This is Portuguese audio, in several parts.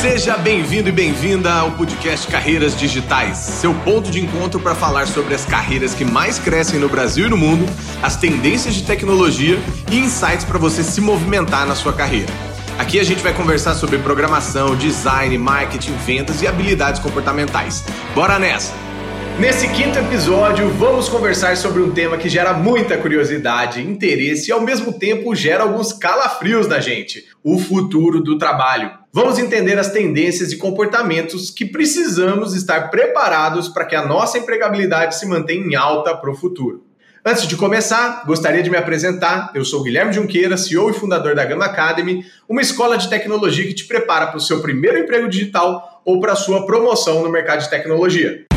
Seja bem-vindo e bem-vinda ao podcast Carreiras Digitais, seu ponto de encontro para falar sobre as carreiras que mais crescem no Brasil e no mundo, as tendências de tecnologia e insights para você se movimentar na sua carreira. Aqui a gente vai conversar sobre programação, design, marketing, vendas e habilidades comportamentais. Bora nessa! Nesse quinto episódio, vamos conversar sobre um tema que gera muita curiosidade, interesse e ao mesmo tempo gera alguns calafrios na gente: o futuro do trabalho. Vamos entender as tendências e comportamentos que precisamos estar preparados para que a nossa empregabilidade se mantenha em alta para o futuro. Antes de começar, gostaria de me apresentar. Eu sou Guilherme Junqueira, CEO e fundador da Gama Academy, uma escola de tecnologia que te prepara para o seu primeiro emprego digital ou para a sua promoção no mercado de tecnologia.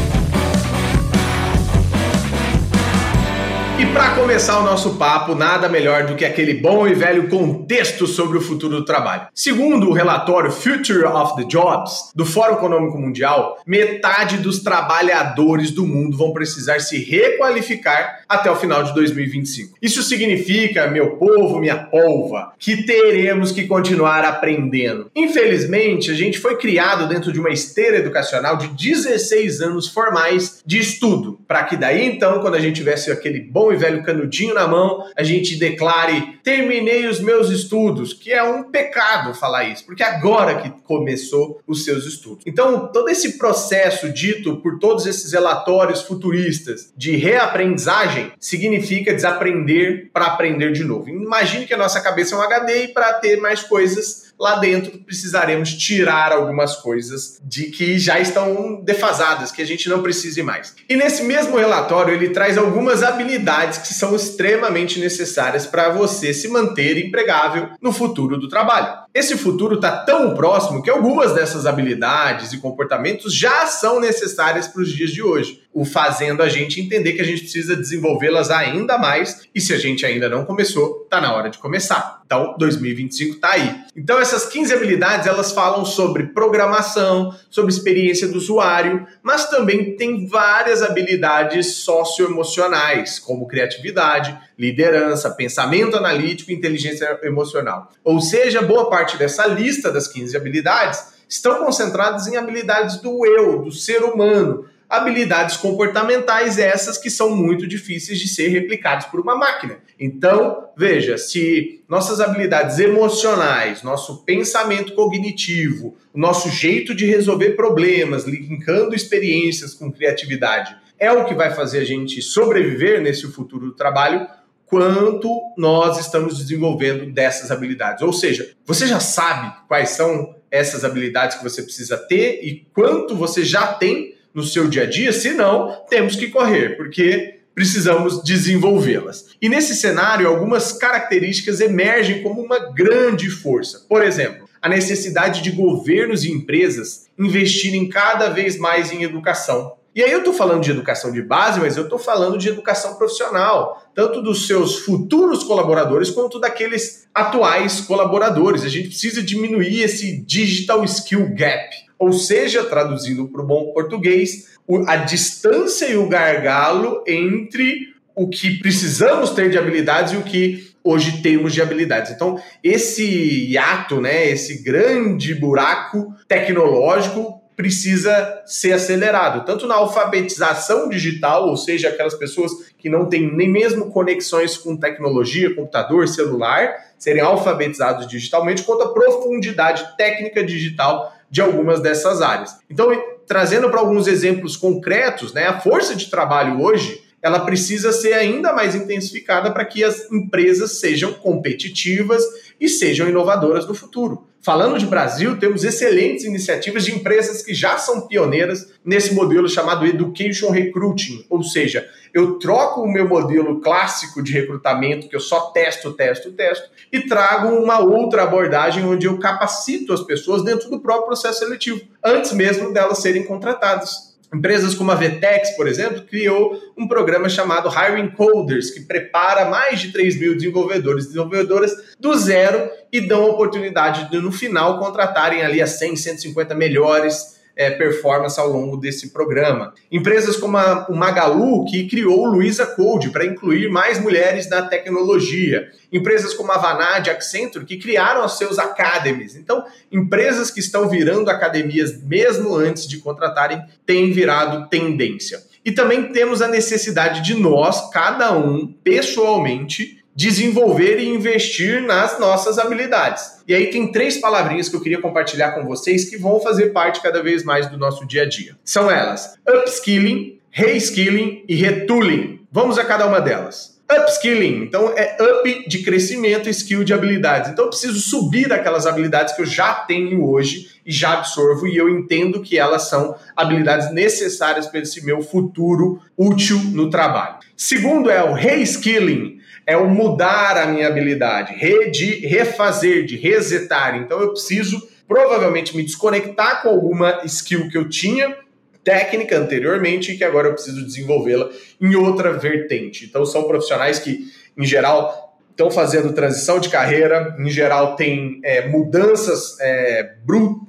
Para começar o nosso papo, nada melhor do que aquele bom e velho contexto sobre o futuro do trabalho. Segundo o relatório Future of the Jobs do Fórum Econômico Mundial, metade dos trabalhadores do mundo vão precisar se requalificar até o final de 2025. Isso significa, meu povo, minha polva, que teremos que continuar aprendendo. Infelizmente, a gente foi criado dentro de uma esteira educacional de 16 anos formais de estudo, para que daí então, quando a gente tivesse aquele bom e velho canudinho na mão, a gente declare: terminei os meus estudos, que é um pecado falar isso, porque agora que começou os seus estudos. Então, todo esse processo dito por todos esses relatórios futuristas de reaprendizagem significa desaprender para aprender de novo. Imagine que a nossa cabeça é um HD e para ter mais coisas lá dentro precisaremos tirar algumas coisas de que já estão defasadas, que a gente não precise mais. E nesse mesmo relatório ele traz algumas habilidades que são extremamente necessárias para você se manter empregável no futuro do trabalho. Esse futuro está tão próximo que algumas dessas habilidades e comportamentos já são necessárias para os dias de hoje, o fazendo a gente entender que a gente precisa desenvolvê-las ainda mais e se a gente ainda não começou, está na hora de começar. Então, 2025 está aí. Então, essas 15 habilidades elas falam sobre programação, sobre experiência do usuário, mas também tem várias habilidades socioemocionais, como criatividade, liderança, pensamento analítico e inteligência emocional. Ou seja, boa parte dessa lista das 15 habilidades estão concentradas em habilidades do eu, do ser humano, habilidades comportamentais essas que são muito difíceis de ser replicadas por uma máquina. Então, veja, se nossas habilidades emocionais, nosso pensamento cognitivo, nosso jeito de resolver problemas, linkando experiências com criatividade, é o que vai fazer a gente sobreviver nesse futuro do trabalho, quanto nós estamos desenvolvendo dessas habilidades. Ou seja, você já sabe quais são essas habilidades que você precisa ter e quanto você já tem no seu dia a dia, senão temos que correr, porque precisamos desenvolvê-las. E nesse cenário, algumas características emergem como uma grande força. Por exemplo, a necessidade de governos e empresas investirem cada vez mais em educação. E aí eu estou falando de educação de base, mas eu estou falando de educação profissional, tanto dos seus futuros colaboradores quanto daqueles atuais colaboradores. A gente precisa diminuir esse digital skill gap. Ou seja, traduzindo para o bom português, a distância e o gargalo entre o que precisamos ter de habilidades e o que hoje temos de habilidades. Então, esse hiato, né, esse grande buraco tecnológico precisa ser acelerado, tanto na alfabetização digital, ou seja, aquelas pessoas que não têm nem mesmo conexões com tecnologia, computador, celular, serem alfabetizados digitalmente, quanto a profundidade técnica digital de algumas dessas áreas. Então, trazendo para alguns exemplos concretos, né, a força de trabalho hoje ela precisa ser ainda mais intensificada para que as empresas sejam competitivas e sejam inovadoras no futuro. Falando de Brasil, temos excelentes iniciativas de empresas que já são pioneiras nesse modelo chamado Education Recruiting, ou seja, eu troco o meu modelo clássico de recrutamento, que eu só testo, testo, testo, e trago uma outra abordagem onde eu capacito as pessoas dentro do próprio processo seletivo, antes mesmo delas serem contratadas. Empresas como a Vetex, por exemplo, criou um programa chamado Hiring Coders, que prepara mais de 3 mil desenvolvedores e desenvolvedoras do zero e dão a oportunidade de, no final, contratarem ali as 100, 150 melhores é, performance ao longo desse programa. Empresas como a, o Magalu, que criou o Luiza Code para incluir mais mulheres na tecnologia. Empresas como a Vanad, Accenture, que criaram os seus academies. Então, empresas que estão virando academias mesmo antes de contratarem têm virado tendência. E também temos a necessidade de nós, cada um, pessoalmente, desenvolver e investir nas nossas habilidades. E aí tem três palavrinhas que eu queria compartilhar com vocês que vão fazer parte cada vez mais do nosso dia a dia. São elas: upskilling, reskilling e retooling. Vamos a cada uma delas. Upskilling, então é up de crescimento, skill de habilidades. Então eu preciso subir aquelas habilidades que eu já tenho hoje e já absorvo e eu entendo que elas são habilidades necessárias para esse meu futuro útil no trabalho. Segundo é o reskilling, é o mudar a minha habilidade, re, de refazer, de resetar. Então eu preciso provavelmente me desconectar com alguma skill que eu tinha técnica anteriormente e que agora eu preciso desenvolvê-la em outra vertente. Então são profissionais que, em geral, estão fazendo transição de carreira, em geral tem é, mudanças é,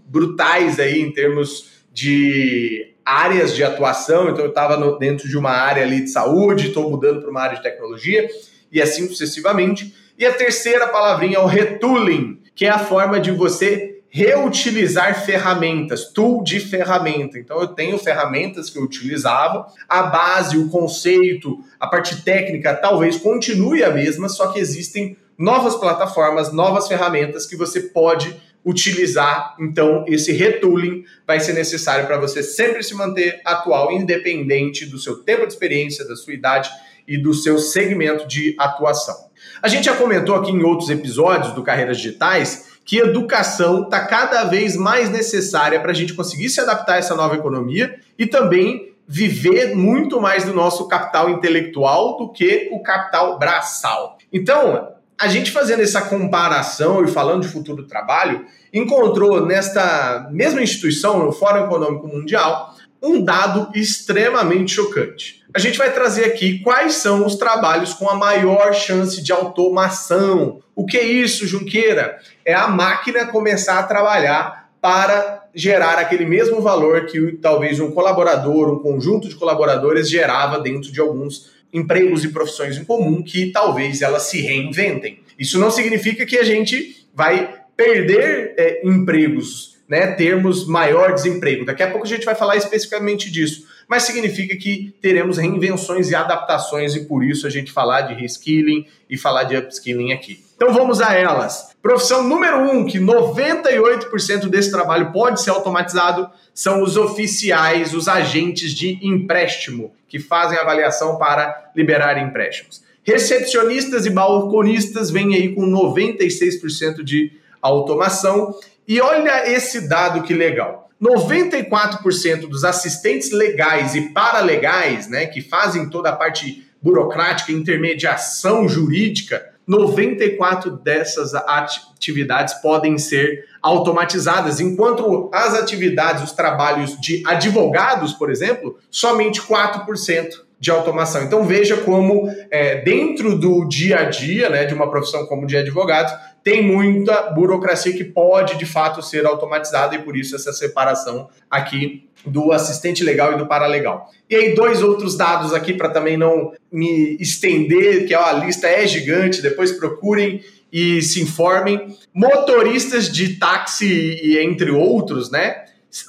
brutais aí em termos de áreas de atuação. Então eu estava dentro de uma área ali de saúde, estou mudando para uma área de tecnologia e assim sucessivamente. E a terceira palavrinha é o retooling, que é a forma de você reutilizar ferramentas, tool de ferramenta. Então eu tenho ferramentas que eu utilizava, a base, o conceito, a parte técnica talvez continue a mesma, só que existem novas plataformas, novas ferramentas que você pode utilizar. Então esse retooling vai ser necessário para você sempre se manter atual, independente do seu tempo de experiência, da sua idade e do seu segmento de atuação. A gente já comentou aqui em outros episódios do Carreiras Digitais que educação está cada vez mais necessária para a gente conseguir se adaptar a essa nova economia e também viver muito mais do nosso capital intelectual do que o capital braçal. Então, a gente fazendo essa comparação e falando de futuro do trabalho, encontrou nesta mesma instituição, no Fórum Econômico Mundial, um dado extremamente chocante. A gente vai trazer aqui quais são os trabalhos com a maior chance de automação. O que é isso, Junqueira? É a máquina começar a trabalhar para gerar aquele mesmo valor que talvez um colaborador, um conjunto de colaboradores gerava dentro de alguns empregos e profissões em comum que talvez elas se reinventem. Isso não significa que a gente vai perder é, empregos né, termos maior desemprego. Daqui a pouco a gente vai falar especificamente disso, mas significa que teremos reinvenções e adaptações e por isso a gente falar de reskilling e falar de upskilling aqui. Então vamos a elas. Profissão número um, que 98% desse trabalho pode ser automatizado, são os oficiais, os agentes de empréstimo, que fazem avaliação para liberar empréstimos. Recepcionistas e balconistas vêm aí com 96% de automação e olha esse dado que legal. 94% dos assistentes legais e paralegais, né, que fazem toda a parte burocrática, intermediação jurídica, 94 dessas atividades podem ser automatizadas, enquanto as atividades, os trabalhos de advogados, por exemplo, somente 4% de automação. Então veja como é, dentro do dia a dia, né, de uma profissão como de advogado, tem muita burocracia que pode de fato ser automatizada e por isso essa separação aqui do assistente legal e do paralegal. E aí dois outros dados aqui para também não me estender, que a lista é gigante, depois procurem e se informem. Motoristas de táxi e entre outros, né?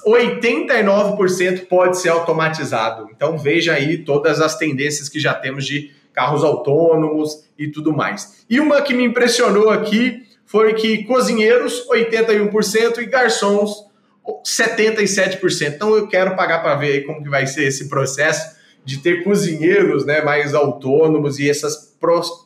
89% pode ser automatizado. Então veja aí todas as tendências que já temos de carros autônomos e tudo mais. E uma que me impressionou aqui foi que cozinheiros 81% e garçons 77%. Então eu quero pagar para ver como que vai ser esse processo de ter cozinheiros né, mais autônomos e essas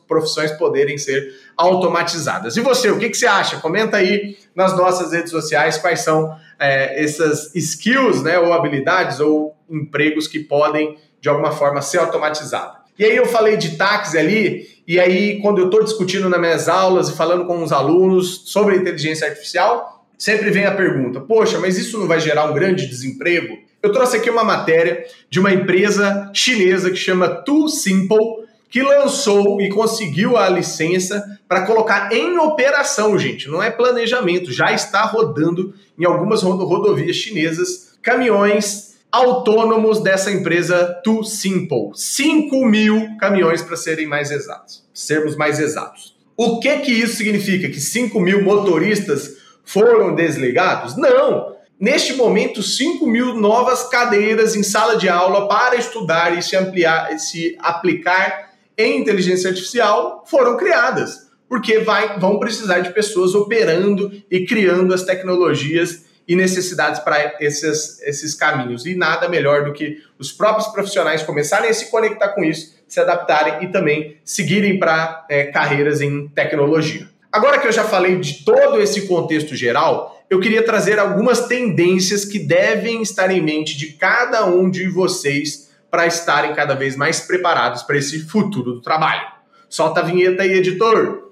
profissões poderem ser automatizadas. E você, o que, que você acha? Comenta aí nas nossas redes sociais quais são é, essas skills, né, ou habilidades ou empregos que podem de alguma forma ser automatizados. E aí eu falei de táxi ali, e aí quando eu estou discutindo nas minhas aulas e falando com os alunos sobre inteligência artificial, sempre vem a pergunta: poxa, mas isso não vai gerar um grande desemprego? Eu trouxe aqui uma matéria de uma empresa chinesa que chama Too Simple, que lançou e conseguiu a licença para colocar em operação, gente. Não é planejamento, já está rodando em algumas rodovias chinesas caminhões autônomos dessa empresa Too Simple. 5 mil caminhões para serem mais exatos, sermos mais exatos. O que que isso significa? Que 5 mil motoristas foram desligados? Não! Neste momento, 5 mil novas cadeiras em sala de aula para estudar e se ampliar, se aplicar em inteligência artificial foram criadas, porque vai, vão precisar de pessoas operando e criando as tecnologias e necessidades para esses, esses caminhos. E nada melhor do que os próprios profissionais começarem a se conectar com isso, se adaptarem e também seguirem para é, carreiras em tecnologia. Agora que eu já falei de todo esse contexto geral, eu queria trazer algumas tendências que devem estar em mente de cada um de vocês para estarem cada vez mais preparados para esse futuro do trabalho. Solta a vinheta aí, editor!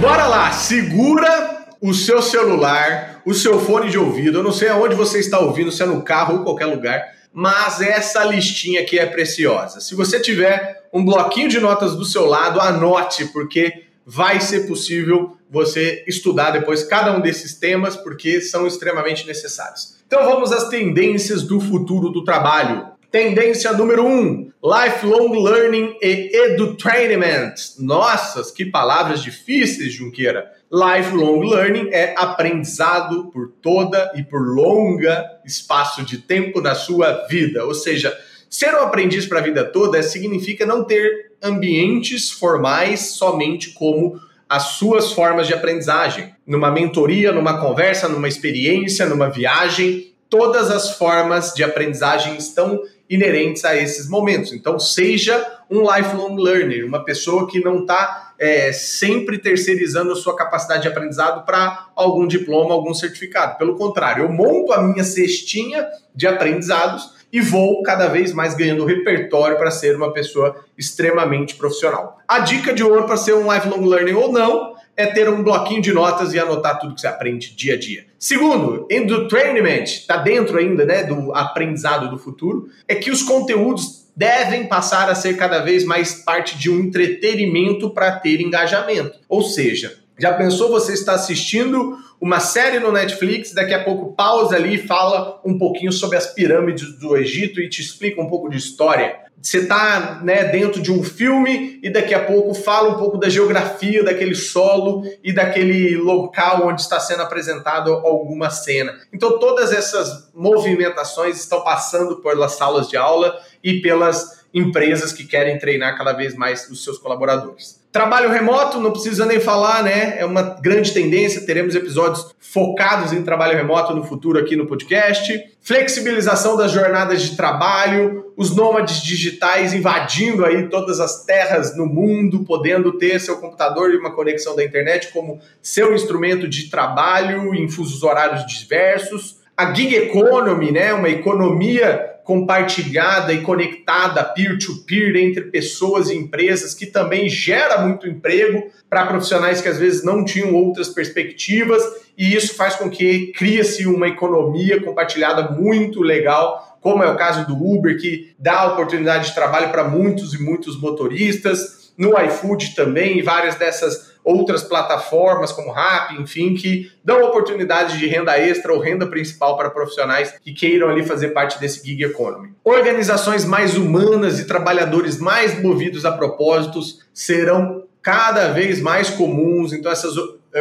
Bora lá, segura o seu celular, o seu fone de ouvido. Eu não sei aonde você está ouvindo, se é no carro ou qualquer lugar, mas essa listinha aqui é preciosa. Se você tiver um bloquinho de notas do seu lado, anote, porque vai ser possível você estudar depois cada um desses temas, porque são extremamente necessários. Então vamos às tendências do futuro do trabalho. Tendência número 1: um, lifelong learning e edutainment. Nossas, que palavras difíceis, Junqueira. Lifelong learning é aprendizado por toda e por longa espaço de tempo na sua vida. Ou seja, ser um aprendiz para a vida toda significa não ter ambientes formais somente como as suas formas de aprendizagem. Numa mentoria, numa conversa, numa experiência, numa viagem, todas as formas de aprendizagem estão inerentes a esses momentos. Então, seja um lifelong learner, uma pessoa que não está é, sempre terceirizando a sua capacidade de aprendizado para algum diploma, algum certificado. Pelo contrário, eu monto a minha cestinha de aprendizados e vou cada vez mais ganhando repertório para ser uma pessoa extremamente profissional. A dica de ouro para ser um lifelong learner ou não é ter um bloquinho de notas e anotar tudo que você aprende dia a dia. Segundo, entertainment, está dentro ainda né, do aprendizado do futuro, é que os conteúdos devem passar a ser cada vez mais parte de um entretenimento para ter engajamento. Ou seja, já pensou você está assistindo uma série no Netflix, daqui a pouco pausa ali e fala um pouquinho sobre as pirâmides do Egito e te explica um pouco de história? você está né, dentro de um filme e daqui a pouco fala um pouco da geografia daquele solo e daquele local onde está sendo apresentado alguma cena. Então todas essas movimentações estão passando pelas salas de aula e pelas empresas que querem treinar cada vez mais os seus colaboradores. Trabalho remoto, não precisa nem falar, né? É uma grande tendência. Teremos episódios focados em trabalho remoto no futuro aqui no podcast. Flexibilização das jornadas de trabalho, os nômades digitais invadindo aí todas as terras no mundo, podendo ter seu computador e uma conexão da internet como seu instrumento de trabalho em fusos horários diversos. A gig economy, né? Uma economia compartilhada e conectada peer-to-peer -peer, entre pessoas e empresas, que também gera muito emprego para profissionais que às vezes não tinham outras perspectivas, e isso faz com que crie-se uma economia compartilhada muito legal, como é o caso do Uber, que dá oportunidade de trabalho para muitos e muitos motoristas, no iFood também, várias dessas outras plataformas como Rap, enfim, que dão oportunidades de renda extra ou renda principal para profissionais que queiram ali fazer parte desse gig economy. Organizações mais humanas e trabalhadores mais movidos a propósitos serão cada vez mais comuns, então essas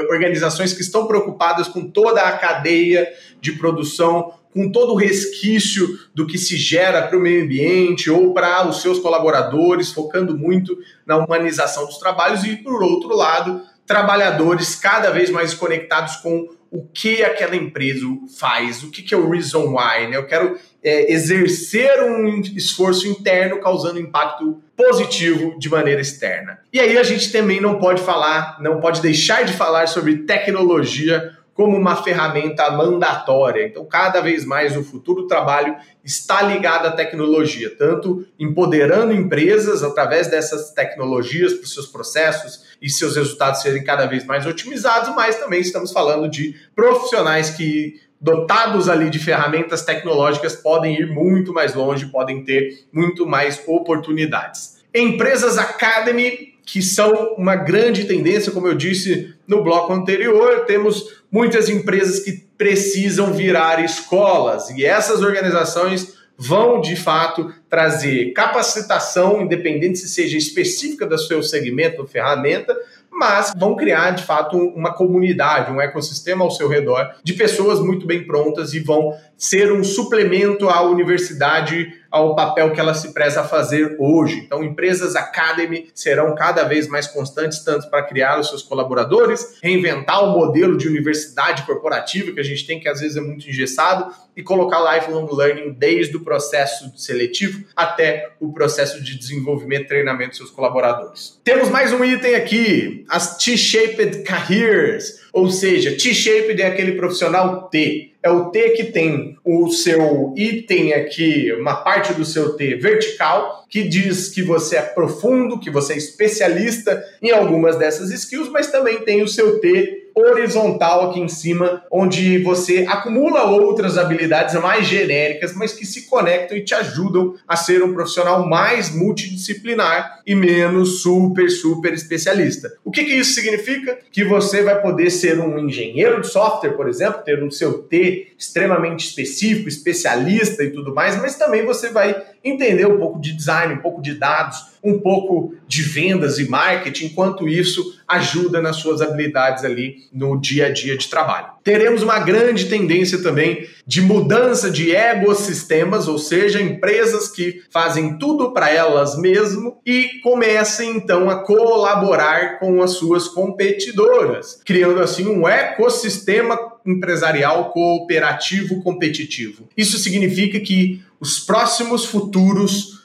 organizações que estão preocupadas com toda a cadeia de produção, com todo o resquício do que se gera para o meio ambiente ou para os seus colaboradores, focando muito na humanização dos trabalhos, e, por outro lado, trabalhadores cada vez mais conectados com o que aquela empresa faz, o que, que é o reason why. Né? Eu quero é, exercer um esforço interno causando impacto positivo de maneira externa. E aí a gente também não pode falar, não pode deixar de falar sobre tecnologia como uma ferramenta mandatória. Então, cada vez mais o futuro do trabalho está ligado à tecnologia, tanto empoderando empresas através dessas tecnologias para os seus processos e seus resultados serem cada vez mais otimizados, mas também estamos falando de profissionais que dotados ali de ferramentas tecnológicas podem ir muito mais longe, podem ter muito mais oportunidades. Empresas Academy que são uma grande tendência, como eu disse no bloco anterior, temos muitas empresas que precisam virar escolas e essas organizações vão de fato trazer capacitação, independente se seja específica do seu segmento, ferramenta, mas vão criar de fato uma comunidade, um ecossistema ao seu redor de pessoas muito bem prontas e vão ser um suplemento à universidade, ao papel que ela se preza a fazer hoje. Então, empresas Academy serão cada vez mais constantes, tanto para criar os seus colaboradores, reinventar o modelo de universidade corporativa que a gente tem, que às vezes é muito engessado, e colocar lifelong learning desde o processo seletivo até o processo de desenvolvimento e treinamento dos seus colaboradores. Temos mais um item aqui, as T-shaped careers, ou seja, T-shaped é aquele profissional T. É o T que tem o seu item aqui, uma parte do seu T vertical, que diz que você é profundo, que você é especialista em algumas dessas skills, mas também tem o seu T horizontal aqui em cima, onde você acumula outras habilidades mais genéricas, mas que se conectam e te ajudam a ser um profissional mais multidisciplinar e menos super, super especialista. O que, que isso significa? Que você vai poder ser um engenheiro de software, por exemplo, ter o seu T extremamente específico, especialista e tudo mais, mas também você vai entender um pouco de design, um pouco de dados, um pouco de vendas e marketing, enquanto isso ajuda nas suas habilidades ali no dia a dia de trabalho. Teremos uma grande tendência também de mudança de ecossistemas, ou seja, empresas que fazem tudo para elas mesmo e comecem então a colaborar com as suas competidoras, criando assim um ecossistema empresarial cooperativo competitivo. Isso significa que os próximos futuros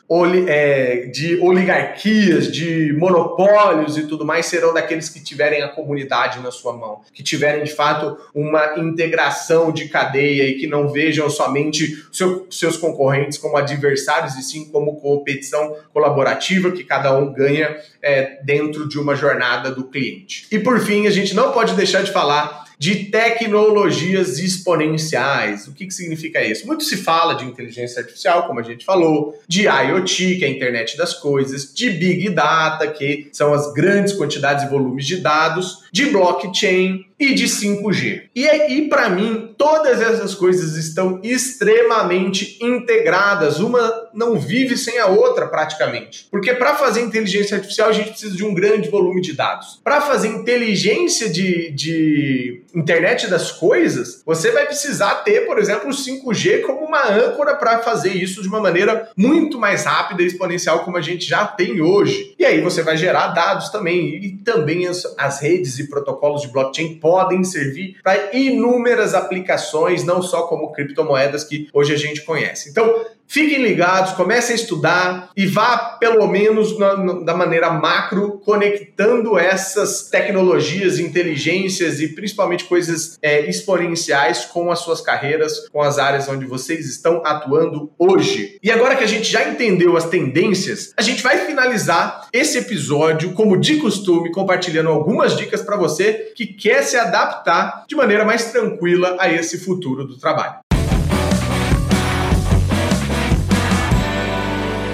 é, de oligarquias, de monopólios e tudo mais serão daqueles que tiverem a comunidade na sua mão, que tiverem de fato uma integração de cadeia e que não vejam somente seu, seus concorrentes como adversários e sim como competição colaborativa que cada um ganha é, dentro de uma jornada do cliente. E por fim, a gente não pode deixar de falar de tecnologias exponenciais. O que, que significa isso? Muito se fala de inteligência artificial, como a gente falou, de IoT, que é a internet das coisas, de Big Data, que são as grandes quantidades e volumes de dados, de blockchain e de 5G. E aí, para mim, todas essas coisas estão extremamente integradas. Uma não vive sem a outra, praticamente. Porque para fazer inteligência artificial, a gente precisa de um grande volume de dados. Para fazer inteligência de, de internet das coisas, você vai precisar ter, por exemplo, o 5G como uma âncora para fazer isso de uma maneira muito mais rápida e exponencial, como a gente já tem hoje. E aí você vai gerar dados também. E também as, as redes e protocolos de blockchain podem servir para inúmeras aplicações, não só como criptomoedas que hoje a gente conhece. Então, Fiquem ligados, comecem a estudar e vá, pelo menos na, na, da maneira macro, conectando essas tecnologias, inteligências e principalmente coisas é, exponenciais com as suas carreiras, com as áreas onde vocês estão atuando hoje. E agora que a gente já entendeu as tendências, a gente vai finalizar esse episódio, como de costume, compartilhando algumas dicas para você que quer se adaptar de maneira mais tranquila a esse futuro do trabalho.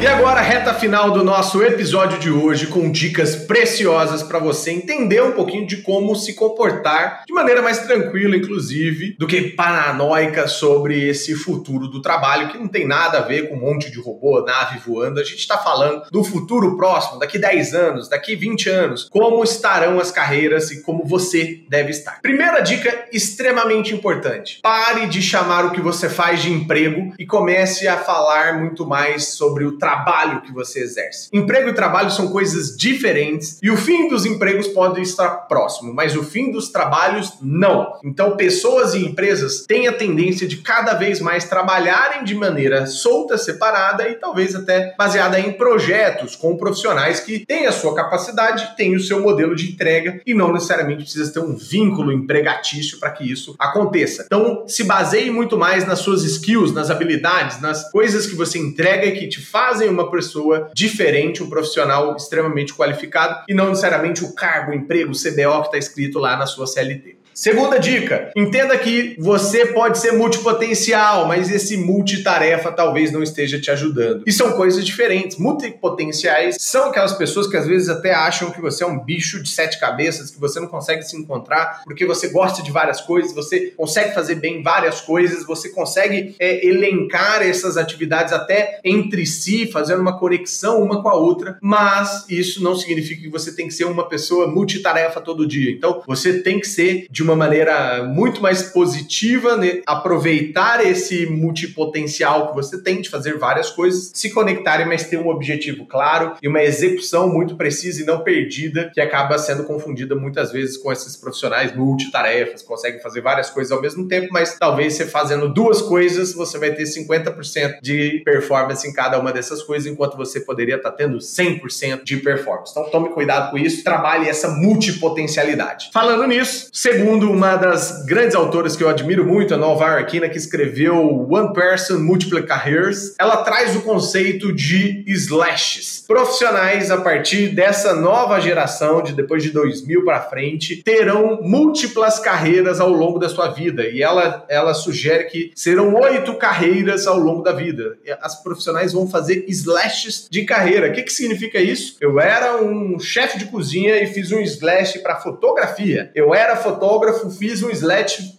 E agora, reta final do nosso episódio de hoje, com dicas preciosas para você entender um pouquinho de como se comportar de maneira mais tranquila, inclusive, do que paranoica sobre esse futuro do trabalho, que não tem nada a ver com um monte de robô, nave voando. A gente está falando do futuro próximo, daqui 10 anos, daqui 20 anos, como estarão as carreiras e como você deve estar. Primeira dica extremamente importante: pare de chamar o que você faz de emprego e comece a falar muito mais sobre o trabalho trabalho que você exerce. Emprego e trabalho são coisas diferentes e o fim dos empregos pode estar próximo, mas o fim dos trabalhos não. Então, pessoas e empresas têm a tendência de cada vez mais trabalharem de maneira solta, separada e talvez até baseada em projetos com profissionais que têm a sua capacidade, têm o seu modelo de entrega e não necessariamente precisa ter um vínculo empregatício para que isso aconteça. Então, se baseie muito mais nas suas skills, nas habilidades, nas coisas que você entrega e que te faz fazem uma pessoa diferente, um profissional extremamente qualificado e não necessariamente o cargo, o emprego, o CBO que está escrito lá na sua CLT. Segunda dica: entenda que você pode ser multipotencial, mas esse multitarefa talvez não esteja te ajudando. E são coisas diferentes. Multipotenciais são aquelas pessoas que às vezes até acham que você é um bicho de sete cabeças, que você não consegue se encontrar porque você gosta de várias coisas, você consegue fazer bem várias coisas, você consegue é, elencar essas atividades até entre si, fazendo uma conexão uma com a outra, mas isso não significa que você tem que ser uma pessoa multitarefa todo dia. Então, você tem que ser de uma maneira muito mais positiva, né? aproveitar esse multipotencial que você tem de fazer várias coisas, se conectarem, mas ter um objetivo claro e uma execução muito precisa e não perdida, que acaba sendo confundida muitas vezes com esses profissionais multitarefas, conseguem fazer várias coisas ao mesmo tempo, mas talvez você fazendo duas coisas, você vai ter 50% de performance em cada uma dessas coisas, enquanto você poderia estar tendo 100% de performance. Então tome cuidado com isso, trabalhe essa multipotencialidade. Falando nisso, segundo uma das grandes autoras que eu admiro muito, a Nova Arkina, que escreveu One Person Multiple Careers, ela traz o conceito de slashes. Profissionais a partir dessa nova geração, de depois de 2000 para frente, terão múltiplas carreiras ao longo da sua vida. E ela, ela sugere que serão oito carreiras ao longo da vida. As profissionais vão fazer slashes de carreira. O que, que significa isso? Eu era um chefe de cozinha e fiz um slash para fotografia. Eu era fotógrafo, fiz um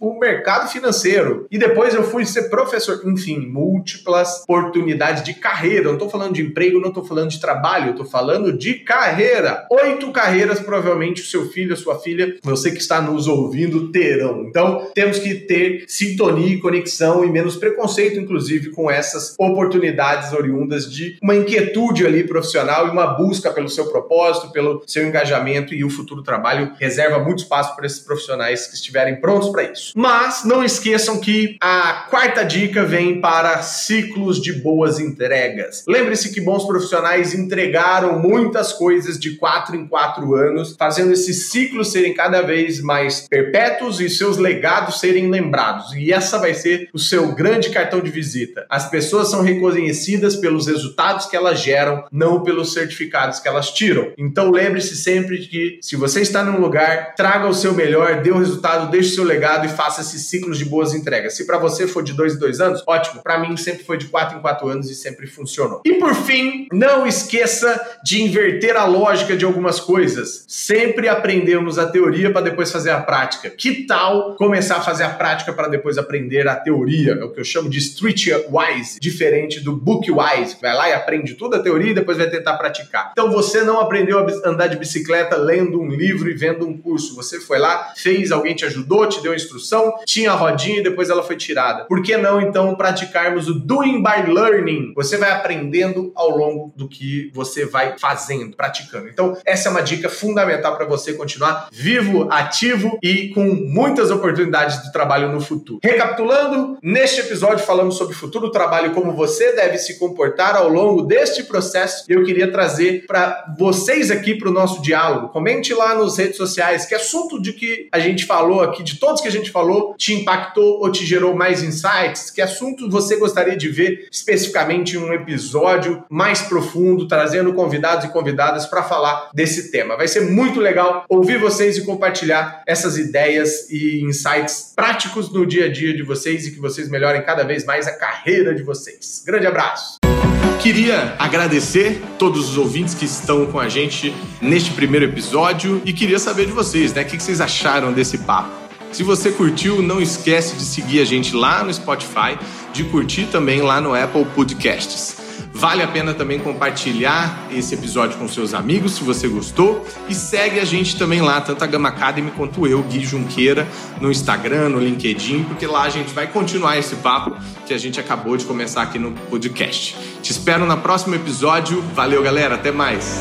o mercado financeiro. E depois eu fui ser professor. Enfim, múltiplas oportunidades de carreira. Não estou falando de emprego, não estou falando de trabalho, estou falando de carreira. Oito carreiras, provavelmente o seu filho, a sua filha, você que está nos ouvindo, terão. Então, temos que ter sintonia e conexão e menos preconceito, inclusive, com essas oportunidades oriundas de uma inquietude ali profissional e uma busca pelo seu propósito, pelo seu engajamento e o futuro trabalho reserva muito espaço para esses profissionais que estiverem prontos para isso. Não esqueçam que a quarta dica vem para ciclos de boas entregas. Lembre-se que bons profissionais entregaram muitas coisas de quatro em quatro anos, fazendo esses ciclos serem cada vez mais perpétuos e seus legados serem lembrados. E essa vai ser o seu grande cartão de visita. As pessoas são reconhecidas pelos resultados que elas geram, não pelos certificados que elas tiram. Então lembre-se sempre de que se você está num lugar, traga o seu melhor, dê o resultado, deixe o seu legado e faça esses ciclos de boas entregas. Se para você for de dois em dois anos, ótimo. Para mim sempre foi de quatro em quatro anos e sempre funcionou. E por fim, não esqueça de inverter a lógica de algumas coisas. Sempre aprendemos a teoria para depois fazer a prática. Que tal começar a fazer a prática para depois aprender a teoria? É o que eu chamo de streetwise, diferente do bookwise, vai lá e aprende toda a teoria e depois vai tentar praticar. Então você não aprendeu a andar de bicicleta lendo um livro e vendo um curso. Você foi lá, fez, alguém te ajudou, te deu instrução, tinha a rodinha e depois ela foi tirada. Por que não então praticarmos o doing by learning? Você vai aprendendo ao longo do que você vai fazendo, praticando. Então, essa é uma dica fundamental para você continuar vivo, ativo e com muitas oportunidades de trabalho no futuro. Recapitulando, neste episódio falamos sobre o futuro do trabalho, como você deve se comportar ao longo deste processo. Eu queria trazer para vocês aqui para o nosso diálogo. Comente lá nas redes sociais que assunto de que a gente falou aqui, de todos que a gente te impactou ou te gerou mais insights? Que assunto você gostaria de ver especificamente em um episódio mais profundo, trazendo convidados e convidadas para falar desse tema? Vai ser muito legal ouvir vocês e compartilhar essas ideias e insights práticos no dia a dia de vocês e que vocês melhorem cada vez mais a carreira de vocês. Grande abraço! Queria agradecer todos os ouvintes que estão com a gente neste primeiro episódio e queria saber de vocês, né? O que vocês acharam desse papo? Se você curtiu, não esquece de seguir a gente lá no Spotify, de curtir também lá no Apple Podcasts. Vale a pena também compartilhar esse episódio com seus amigos se você gostou e segue a gente também lá, tanto a Gama Academy quanto eu, Gui Junqueira, no Instagram, no LinkedIn, porque lá a gente vai continuar esse papo que a gente acabou de começar aqui no podcast. Te espero no próximo episódio. Valeu, galera, até mais.